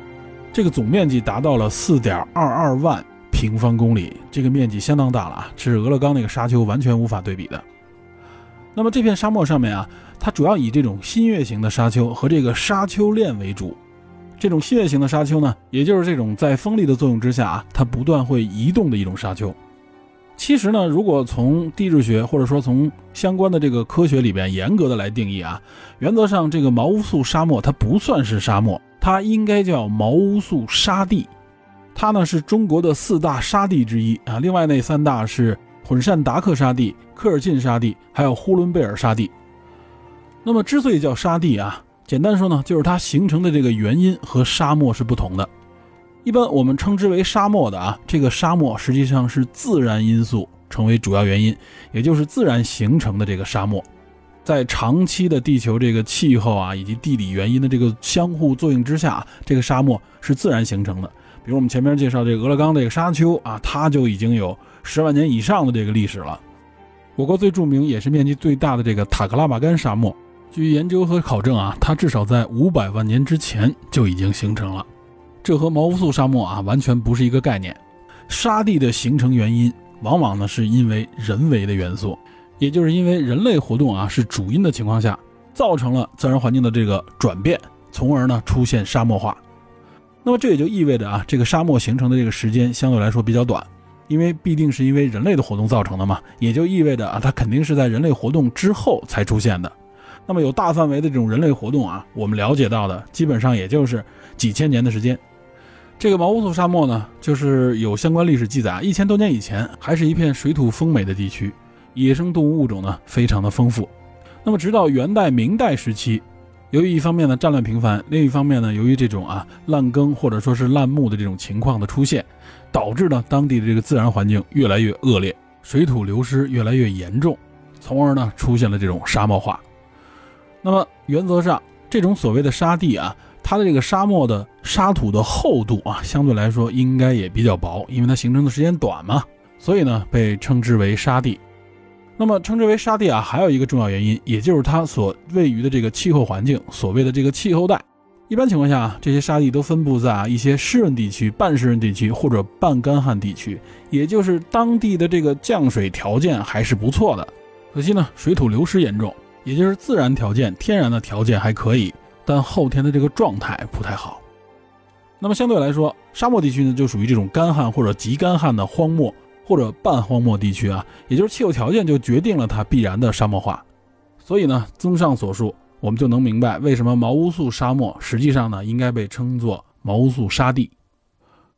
这个总面积达到了四点二二万。平方公里，这个面积相当大了啊，这是俄勒冈那个沙丘完全无法对比的。那么这片沙漠上面啊，它主要以这种新月形的沙丘和这个沙丘链为主。这种新月形的沙丘呢，也就是这种在风力的作用之下啊，它不断会移动的一种沙丘。其实呢，如果从地质学或者说从相关的这个科学里边严格的来定义啊，原则上这个毛乌素沙漠它不算是沙漠，它应该叫毛乌素沙地。它呢是中国的四大沙地之一啊，另外那三大是混善达克沙地、科尔沁沙地，还有呼伦贝尔沙地。那么之所以叫沙地啊，简单说呢，就是它形成的这个原因和沙漠是不同的。一般我们称之为沙漠的啊，这个沙漠实际上是自然因素成为主要原因，也就是自然形成的这个沙漠，在长期的地球这个气候啊以及地理原因的这个相互作用之下，这个沙漠是自然形成的。比如我们前面介绍这个俄勒冈这个沙丘啊，它就已经有十万年以上的这个历史了。我国最著名也是面积最大的这个塔克拉玛干沙漠，据研究和考证啊，它至少在五百万年之前就已经形成了。这和毛乌素沙漠啊完全不是一个概念。沙地的形成原因，往往呢是因为人为的元素，也就是因为人类活动啊是主因的情况下，造成了自然环境的这个转变，从而呢出现沙漠化。那么这也就意味着啊，这个沙漠形成的这个时间相对来说比较短，因为必定是因为人类的活动造成的嘛，也就意味着啊，它肯定是在人类活动之后才出现的。那么有大范围的这种人类活动啊，我们了解到的基本上也就是几千年的时间。这个毛乌素沙漠呢，就是有相关历史记载，一千多年以前还是一片水土丰美的地区，野生动物物种呢非常的丰富。那么直到元代、明代时期，由于一方面呢战乱频繁，另一方面呢由于这种啊滥耕或者说是滥牧的这种情况的出现，导致呢当地的这个自然环境越来越恶劣，水土流失越来越严重，从而呢出现了这种沙漠化。那么原则上，这种所谓的沙地啊。它的这个沙漠的沙土的厚度啊，相对来说应该也比较薄，因为它形成的时间短嘛，所以呢被称之为沙地。那么称之为沙地啊，还有一个重要原因，也就是它所位于的这个气候环境，所谓的这个气候带。一般情况下啊，这些沙地都分布在啊一些湿润地区、半湿润地区或者半干旱地区，也就是当地的这个降水条件还是不错的。可惜呢，水土流失严重，也就是自然条件、天然的条件还可以。但后天的这个状态不太好。那么相对来说，沙漠地区呢就属于这种干旱或者极干旱的荒漠或者半荒漠地区啊，也就是气候条件就决定了它必然的沙漠化。所以呢，综上所述，我们就能明白为什么毛乌素沙漠实际上呢应该被称作毛乌素沙地。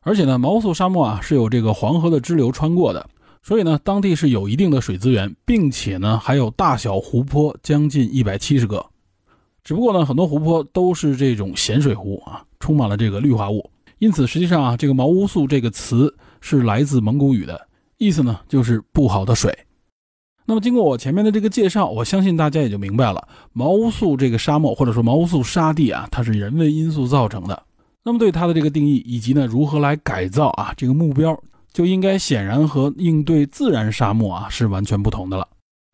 而且呢，毛乌素沙漠啊是有这个黄河的支流穿过的，所以呢当地是有一定的水资源，并且呢还有大小湖泊将近一百七十个。只不过呢，很多湖泊都是这种咸水湖啊，充满了这个氯化物。因此，实际上啊，这个毛乌素这个词是来自蒙古语的，意思呢就是不好的水。那么，经过我前面的这个介绍，我相信大家也就明白了，毛乌素这个沙漠或者说毛乌素沙地啊，它是人为因素造成的。那么，对它的这个定义以及呢如何来改造啊，这个目标就应该显然和应对自然沙漠啊是完全不同的了。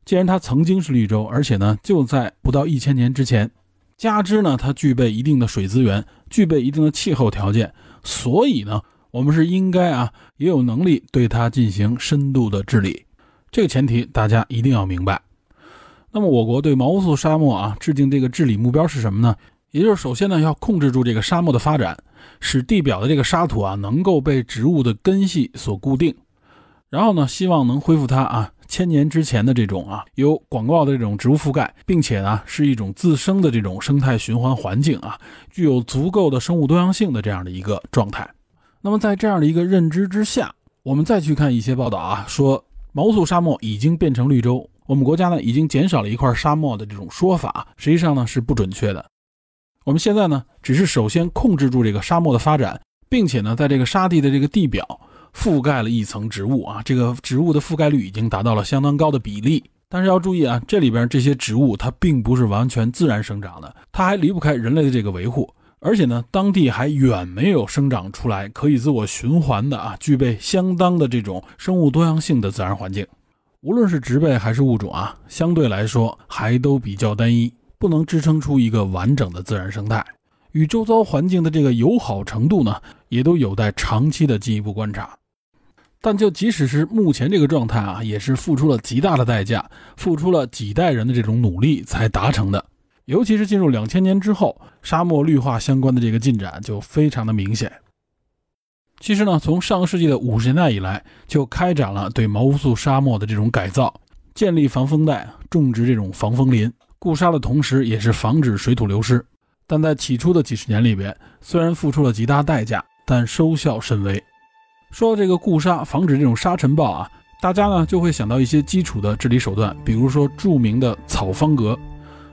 既然它曾经是绿洲，而且呢就在不到一千年之前。加之呢，它具备一定的水资源，具备一定的气候条件，所以呢，我们是应该啊，也有能力对它进行深度的治理。这个前提大家一定要明白。那么，我国对毛乌素沙漠啊制定这个治理目标是什么呢？也就是首先呢，要控制住这个沙漠的发展，使地表的这个沙土啊能够被植物的根系所固定，然后呢，希望能恢复它啊。千年之前的这种啊，有广袤的这种植物覆盖，并且呢是一种自生的这种生态循环环境啊，具有足够的生物多样性的这样的一个状态。那么在这样的一个认知之下，我们再去看一些报道啊，说毛素沙漠已经变成绿洲，我们国家呢已经减少了一块沙漠的这种说法，实际上呢是不准确的。我们现在呢只是首先控制住这个沙漠的发展，并且呢在这个沙地的这个地表。覆盖了一层植物啊，这个植物的覆盖率已经达到了相当高的比例。但是要注意啊，这里边这些植物它并不是完全自然生长的，它还离不开人类的这个维护。而且呢，当地还远没有生长出来可以自我循环的啊，具备相当的这种生物多样性的自然环境。无论是植被还是物种啊，相对来说还都比较单一，不能支撑出一个完整的自然生态。与周遭环境的这个友好程度呢，也都有待长期的进一步观察。但就即使是目前这个状态啊，也是付出了极大的代价，付出了几代人的这种努力才达成的。尤其是进入两千年之后，沙漠绿化相关的这个进展就非常的明显。其实呢，从上个世纪的五十年代以来，就开展了对毛乌素沙漠的这种改造，建立防风带，种植这种防风林，固沙的同时，也是防止水土流失。但在起初的几十年里边，虽然付出了极大代价，但收效甚微。说到这个固沙，防止这种沙尘暴啊，大家呢就会想到一些基础的治理手段，比如说著名的草方格，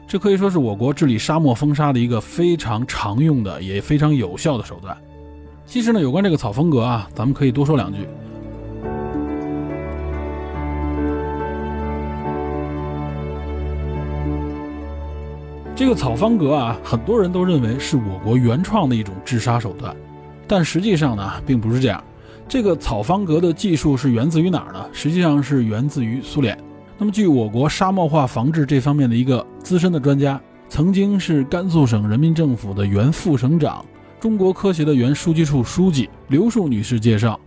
这可以说是我国治理沙漠风沙的一个非常常用的也非常有效的手段。其实呢，有关这个草方格啊，咱们可以多说两句。这个草方格啊，很多人都认为是我国原创的一种治沙手段，但实际上呢，并不是这样。这个草方格的技术是源自于哪儿呢？实际上是源自于苏联。那么，据我国沙漠化防治这方面的一个资深的专家，曾经是甘肃省人民政府的原副省长、中国科协的原书记处书记刘树女士介绍，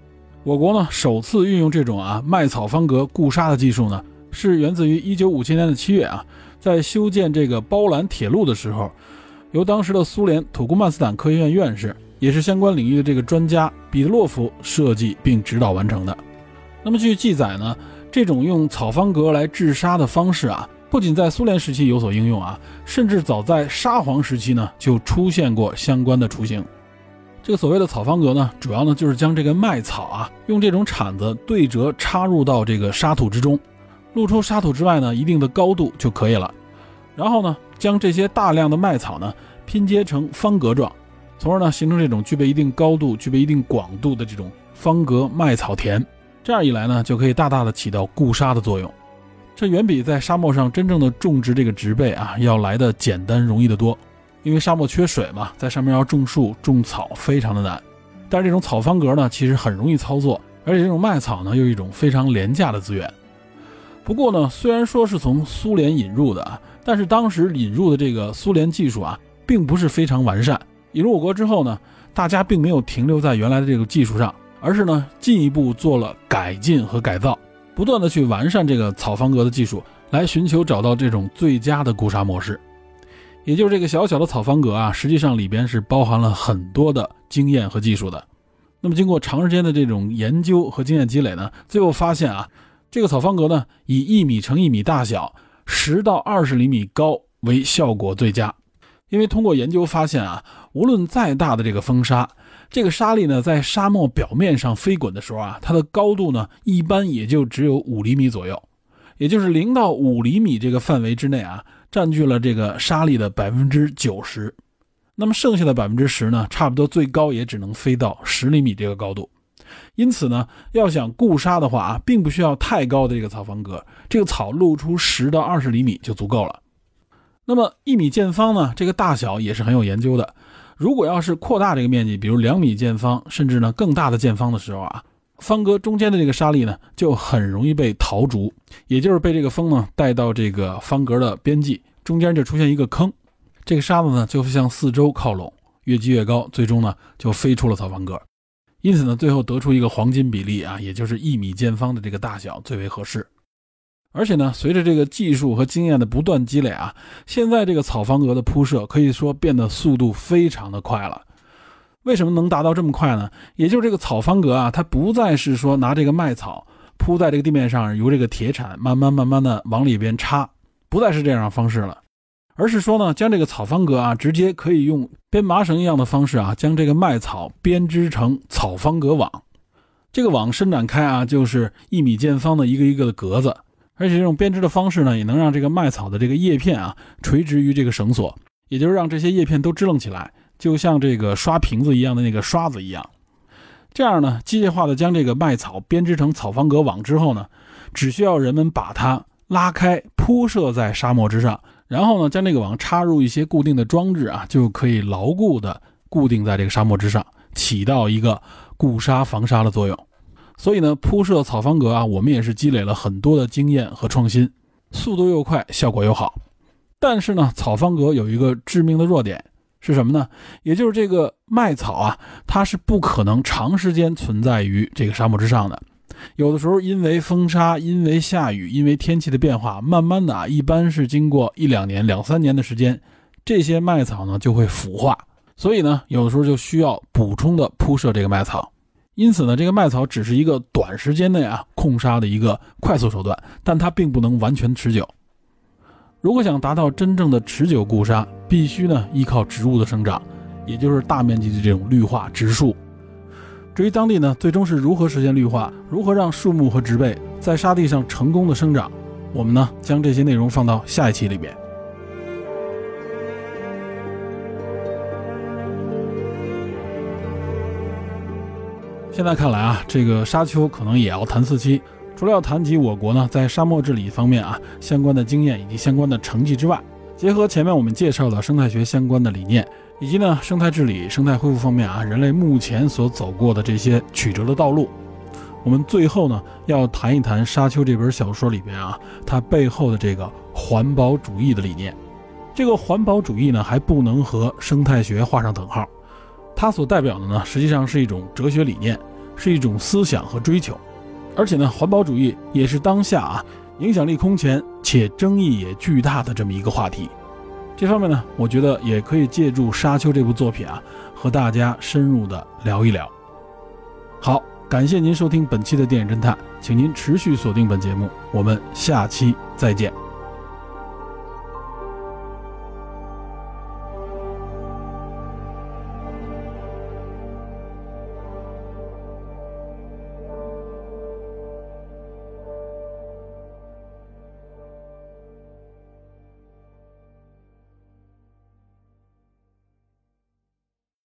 我国呢首次运用这种啊麦草方格固沙的技术呢，是源自于一九五七年的七月啊，在修建这个包兰铁路的时候，由当时的苏联土库曼斯坦科学院院士。也是相关领域的这个专家彼得洛夫设计并指导完成的。那么据记载呢，这种用草方格来治沙的方式啊，不仅在苏联时期有所应用啊，甚至早在沙皇时期呢就出现过相关的雏形。这个所谓的草方格呢，主要呢就是将这个麦草啊，用这种铲子对折插入到这个沙土之中，露出沙土之外呢一定的高度就可以了。然后呢，将这些大量的麦草呢拼接成方格状。从而呢，形成这种具备一定高度、具备一定广度的这种方格麦草田，这样一来呢，就可以大大的起到固沙的作用。这远比在沙漠上真正的种植这个植被啊，要来的简单容易得多。因为沙漠缺水嘛，在上面要种树、种草非常的难。但是这种草方格呢，其实很容易操作，而且这种麦草呢，又一种非常廉价的资源。不过呢，虽然说是从苏联引入的啊，但是当时引入的这个苏联技术啊，并不是非常完善。引入我国之后呢，大家并没有停留在原来的这个技术上，而是呢进一步做了改进和改造，不断的去完善这个草方格的技术，来寻求找到这种最佳的固沙模式。也就是这个小小的草方格啊，实际上里边是包含了很多的经验和技术的。那么经过长时间的这种研究和经验积累呢，最后发现啊，这个草方格呢以一米乘一米大小，十到二十厘米高为效果最佳。因为通过研究发现啊，无论再大的这个风沙，这个沙粒呢在沙漠表面上飞滚的时候啊，它的高度呢一般也就只有五厘米左右，也就是零到五厘米这个范围之内啊，占据了这个沙粒的百分之九十。那么剩下的百分之十呢，差不多最高也只能飞到十厘米这个高度。因此呢，要想固沙的话啊，并不需要太高的这个草方格，这个草露出十到二十厘米就足够了。那么一米见方呢？这个大小也是很有研究的。如果要是扩大这个面积，比如两米见方，甚至呢更大的见方的时候啊，方格中间的这个沙粒呢就很容易被陶逐，也就是被这个风呢带到这个方格的边际，中间就出现一个坑，这个沙子呢就会向四周靠拢，越积越高，最终呢就飞出了草方格。因此呢，最后得出一个黄金比例啊，也就是一米见方的这个大小最为合适。而且呢，随着这个技术和经验的不断积累啊，现在这个草方格的铺设可以说变得速度非常的快了。为什么能达到这么快呢？也就是这个草方格啊，它不再是说拿这个麦草铺在这个地面上，由这个铁铲慢慢慢慢的往里边插，不再是这样的方式了，而是说呢，将这个草方格啊，直接可以用编麻绳一样的方式啊，将这个麦草编织成草方格网。这个网伸展开啊，就是一米见方的一个一个的格子。而且这种编织的方式呢，也能让这个麦草的这个叶片啊垂直于这个绳索，也就是让这些叶片都支棱起来，就像这个刷瓶子一样的那个刷子一样。这样呢，机械化的将这个麦草编织成草方格网之后呢，只需要人们把它拉开铺设在沙漠之上，然后呢，将这个网插入一些固定的装置啊，就可以牢固的固定在这个沙漠之上，起到一个固沙防沙的作用。所以呢，铺设草方格啊，我们也是积累了很多的经验和创新，速度又快，效果又好。但是呢，草方格有一个致命的弱点是什么呢？也就是这个麦草啊，它是不可能长时间存在于这个沙漠之上的。有的时候因为风沙、因为下雨、因为天气的变化，慢慢的啊，一般是经过一两年、两三年的时间，这些麦草呢就会腐化，所以呢，有的时候就需要补充的铺设这个麦草。因此呢，这个麦草只是一个短时间内啊控沙的一个快速手段，但它并不能完全持久。如果想达到真正的持久固沙，必须呢依靠植物的生长，也就是大面积的这种绿化植树。至于当地呢，最终是如何实现绿化，如何让树木和植被在沙地上成功的生长，我们呢将这些内容放到下一期里边。现在看来啊，这个沙丘可能也要谈四期。除了要谈及我国呢在沙漠治理方面啊相关的经验以及相关的成绩之外，结合前面我们介绍的生态学相关的理念。以及呢，生态治理、生态恢复方面啊，人类目前所走过的这些曲折的道路，我们最后呢要谈一谈《沙丘》这本小说里边啊，它背后的这个环保主义的理念。这个环保主义呢，还不能和生态学画上等号，它所代表的呢，实际上是一种哲学理念，是一种思想和追求。而且呢，环保主义也是当下啊影响力空前且争议也巨大的这么一个话题。这方面呢，我觉得也可以借助《沙丘》这部作品啊，和大家深入的聊一聊。好，感谢您收听本期的电影侦探，请您持续锁定本节目，我们下期再见。